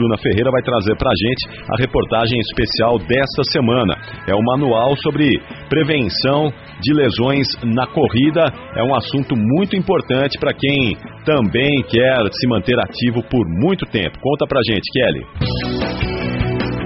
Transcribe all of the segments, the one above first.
Bruna Ferreira vai trazer para a gente a reportagem especial desta semana. É o manual sobre prevenção de lesões na corrida. É um assunto muito importante para quem também quer se manter ativo por muito tempo. Conta pra gente, Kelly.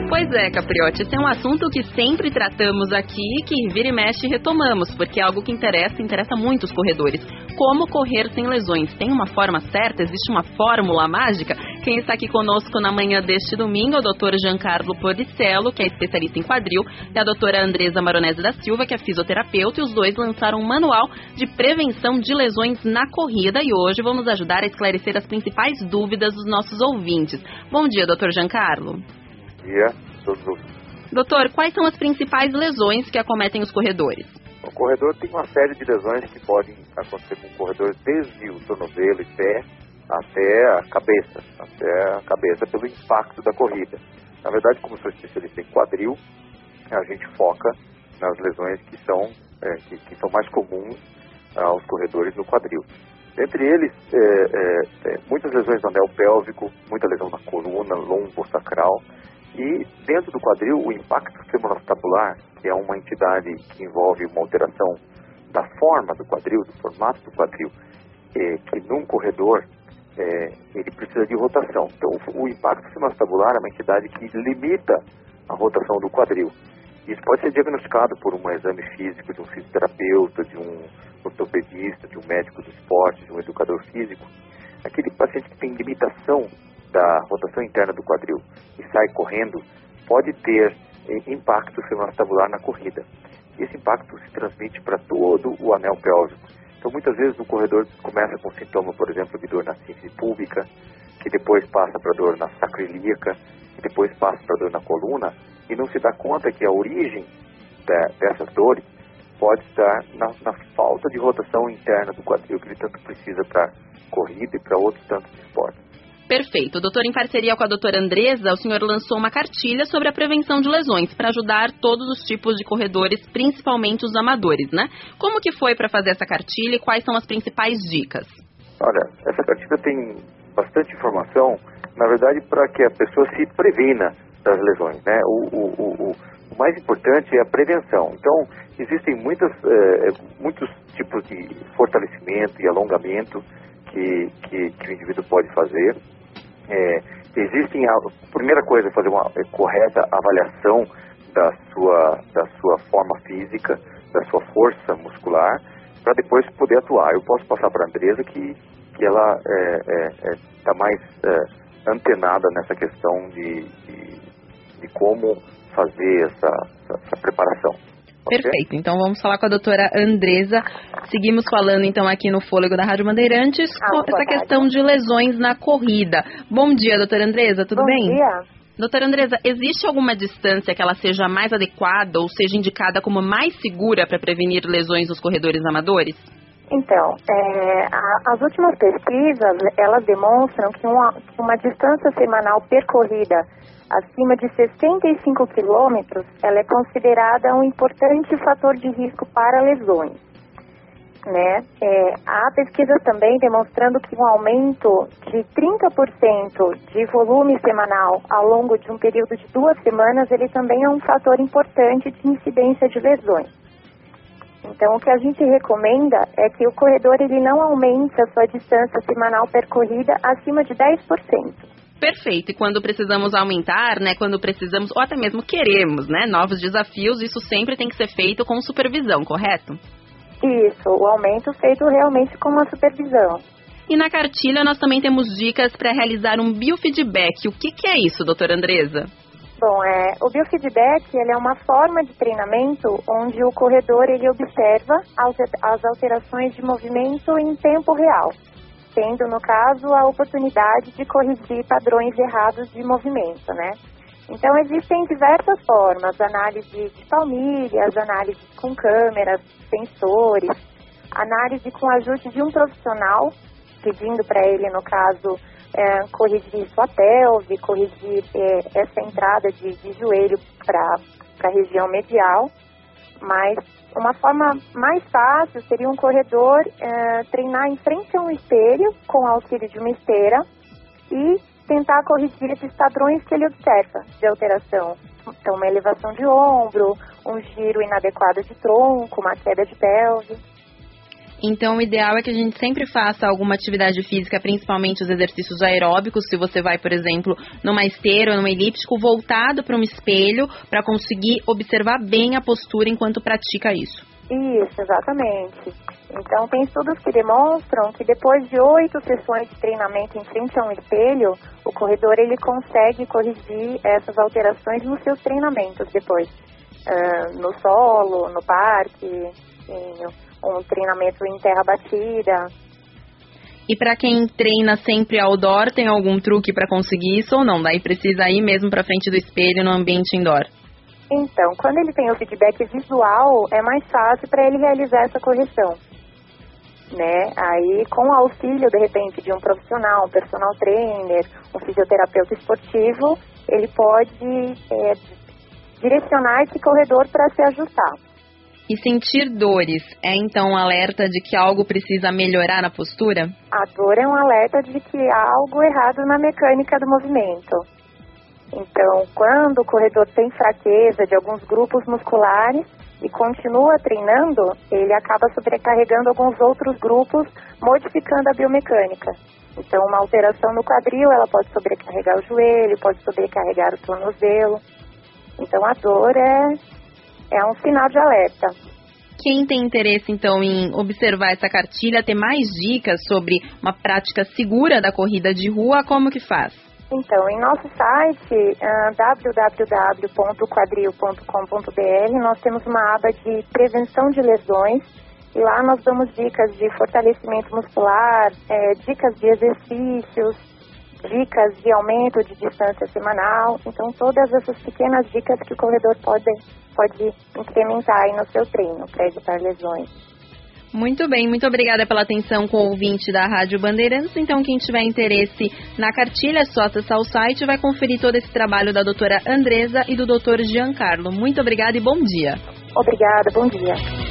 Pois é, Capriotti, esse é um assunto que sempre tratamos aqui que vira e mexe retomamos, porque é algo que interessa, interessa muito os corredores. Como correr sem lesões? Tem uma forma certa? Existe uma fórmula mágica? Quem está aqui conosco na manhã deste domingo é o doutor Giancarlo Poricello, que é especialista em quadril, e a doutora Andresa Maronese da Silva, que é fisioterapeuta, e os dois lançaram um manual de prevenção de lesões na corrida e hoje vamos ajudar a esclarecer as principais dúvidas dos nossos ouvintes. Bom dia, doutor Giancarlo dia todos Doutor, quais são as principais lesões que acometem os corredores? O corredor tem uma série de lesões que podem acontecer com o corredor desde o tornozelo e pé até a cabeça, até a cabeça pelo impacto da corrida. Na verdade, como sou especialista em quadril, a gente foca nas lesões que são, é, que, que, são mais comuns aos corredores no quadril. Entre eles, é, é, é muitas lesões no anel pélvico, muita lesão na coluna, lombo sacral, e dentro do quadril, o impacto femorostabular, que é uma entidade que envolve uma alteração da forma do quadril, do formato do quadril, é, que num corredor é, ele precisa de rotação. Então, o, impacto femorostabular é uma entidade que limita a rotação do quadril. Isso pode ser diagnosticado por um exame físico de um fisioterapeuta, de um ortopedista, de um médico do esporte, de um educador físico. Aquele paciente que tem limitação da rotação interna do quadril sai correndo, pode ter eh, impacto femorotabular na corrida. Esse impacto se transmite para todo o anel pélvico. Então, muitas vezes o corredor começa com sintoma, por exemplo, de dor na síntese pública, que depois passa para dor na sacroiliaca, que depois passa para dor na coluna, e não se dá conta que a origem dessas dores pode estar na, na, falta de rotação interna do quadril que ele tanto precisa para corrida e para outros tantos esportes. Perfeito. Doutor, em parceria com a doutora Andresa, o senhor lançou uma cartilha sobre a prevenção de lesões para ajudar todos os tipos de corredores, principalmente os amadores, né? Como que foi para fazer essa cartilha e quais são as principais dicas? Olha, essa cartilha tem bastante informação, na verdade, para que a pessoa se previna das lesões, né? O, o, o, o mais importante é a prevenção. Então, existem muitas, eh, muitos tipos de fortalecimento e alongamento que, que, que o indivíduo pode fazer é, existem, a primeira coisa, é fazer uma é, correta avaliação da sua, da sua forma física, da sua força muscular, para depois poder atuar. Eu posso passar para a Andresa que, que ela está é, é, é tá mais antenada nessa questão de, de, de como fazer essa, essa, essa preparação. Perfeito. Então vamos falar com a doutora Andresa. Seguimos falando então aqui no Fôlego da Rádio Bandeirantes ah, essa questão de lesões na corrida. Bom dia, doutora Andresa, tudo Bom bem? Bom dia. Doutora Andresa, existe alguma distância que ela seja mais adequada ou seja indicada como mais segura para prevenir lesões nos corredores amadores? Então, é, a, as últimas pesquisas, elas demonstram que uma, uma distância semanal percorrida acima de 65 quilômetros, ela é considerada um importante fator de risco para lesões. Né? É, há pesquisas também demonstrando que um aumento de 30% de volume semanal ao longo de um período de duas semanas, ele também é um fator importante de incidência de lesões. Então, o que a gente recomenda é que o corredor ele não aumente a sua distância semanal percorrida acima de 10%. Perfeito. E quando precisamos aumentar, né, quando precisamos, ou até mesmo queremos, né, novos desafios, isso sempre tem que ser feito com supervisão, correto? Isso, o aumento feito realmente com uma supervisão. E na cartilha nós também temos dicas para realizar um biofeedback. O que, que é isso, doutora Andresa? Bom, é, o biofeedback ele é uma forma de treinamento onde o corredor ele observa as alterações de movimento em tempo real tendo, no caso, a oportunidade de corrigir padrões errados de movimento, né? Então, existem diversas formas, análise de palmilhas, análise com câmeras, sensores, análise com ajuste de um profissional, pedindo para ele, no caso, é, corrigir sua pelve, corrigir é, essa entrada de, de joelho para a região medial, mas uma forma mais fácil seria um corredor é, treinar em frente a um espelho com auxílio de uma esteira e tentar corrigir esses padrões que ele observa de alteração. Então, uma elevação de ombro, um giro inadequado de tronco, uma queda de pelve. Então, o ideal é que a gente sempre faça alguma atividade física, principalmente os exercícios aeróbicos. Se você vai, por exemplo, numa esteira ou numa elíptico, voltado para um espelho, para conseguir observar bem a postura enquanto pratica isso. Isso, exatamente. Então, tem estudos que demonstram que depois de oito sessões de treinamento em frente a um espelho, o corredor ele consegue corrigir essas alterações nos seus treinamentos depois. Uh, no solo, no parque, em um treinamento em terra batida. E para quem treina sempre outdoor, tem algum truque para conseguir isso ou não? Daí precisa ir mesmo para frente do espelho no ambiente indoor? Então, quando ele tem o feedback visual, é mais fácil para ele realizar essa correção. Né? Aí, com o auxílio, de repente, de um profissional, um personal trainer, um fisioterapeuta esportivo, ele pode é, direcionar esse corredor para se ajustar. E sentir dores é então um alerta de que algo precisa melhorar na postura? A dor é um alerta de que há algo errado na mecânica do movimento. Então, quando o corredor tem fraqueza de alguns grupos musculares e continua treinando, ele acaba sobrecarregando alguns outros grupos, modificando a biomecânica. Então, uma alteração no quadril, ela pode sobrecarregar o joelho, pode sobrecarregar o tornozelo. Então, a dor é é um sinal de alerta. Quem tem interesse, então, em observar essa cartilha, ter mais dicas sobre uma prática segura da corrida de rua, como que faz? Então, em nosso site, uh, www.quadril.com.br, nós temos uma aba de prevenção de lesões e lá nós damos dicas de fortalecimento muscular, é, dicas de exercícios, dicas de aumento de distância semanal. Então, todas essas pequenas dicas que o corredor pode, pode incrementar aí no seu treino para evitar lesões. Muito bem, muito obrigada pela atenção com o ouvinte da Rádio Bandeirantes. Então, quem tiver interesse na cartilha, é só acessar o site e vai conferir todo esse trabalho da doutora Andresa e do doutor Giancarlo. Muito obrigada e bom dia. Obrigada, bom dia.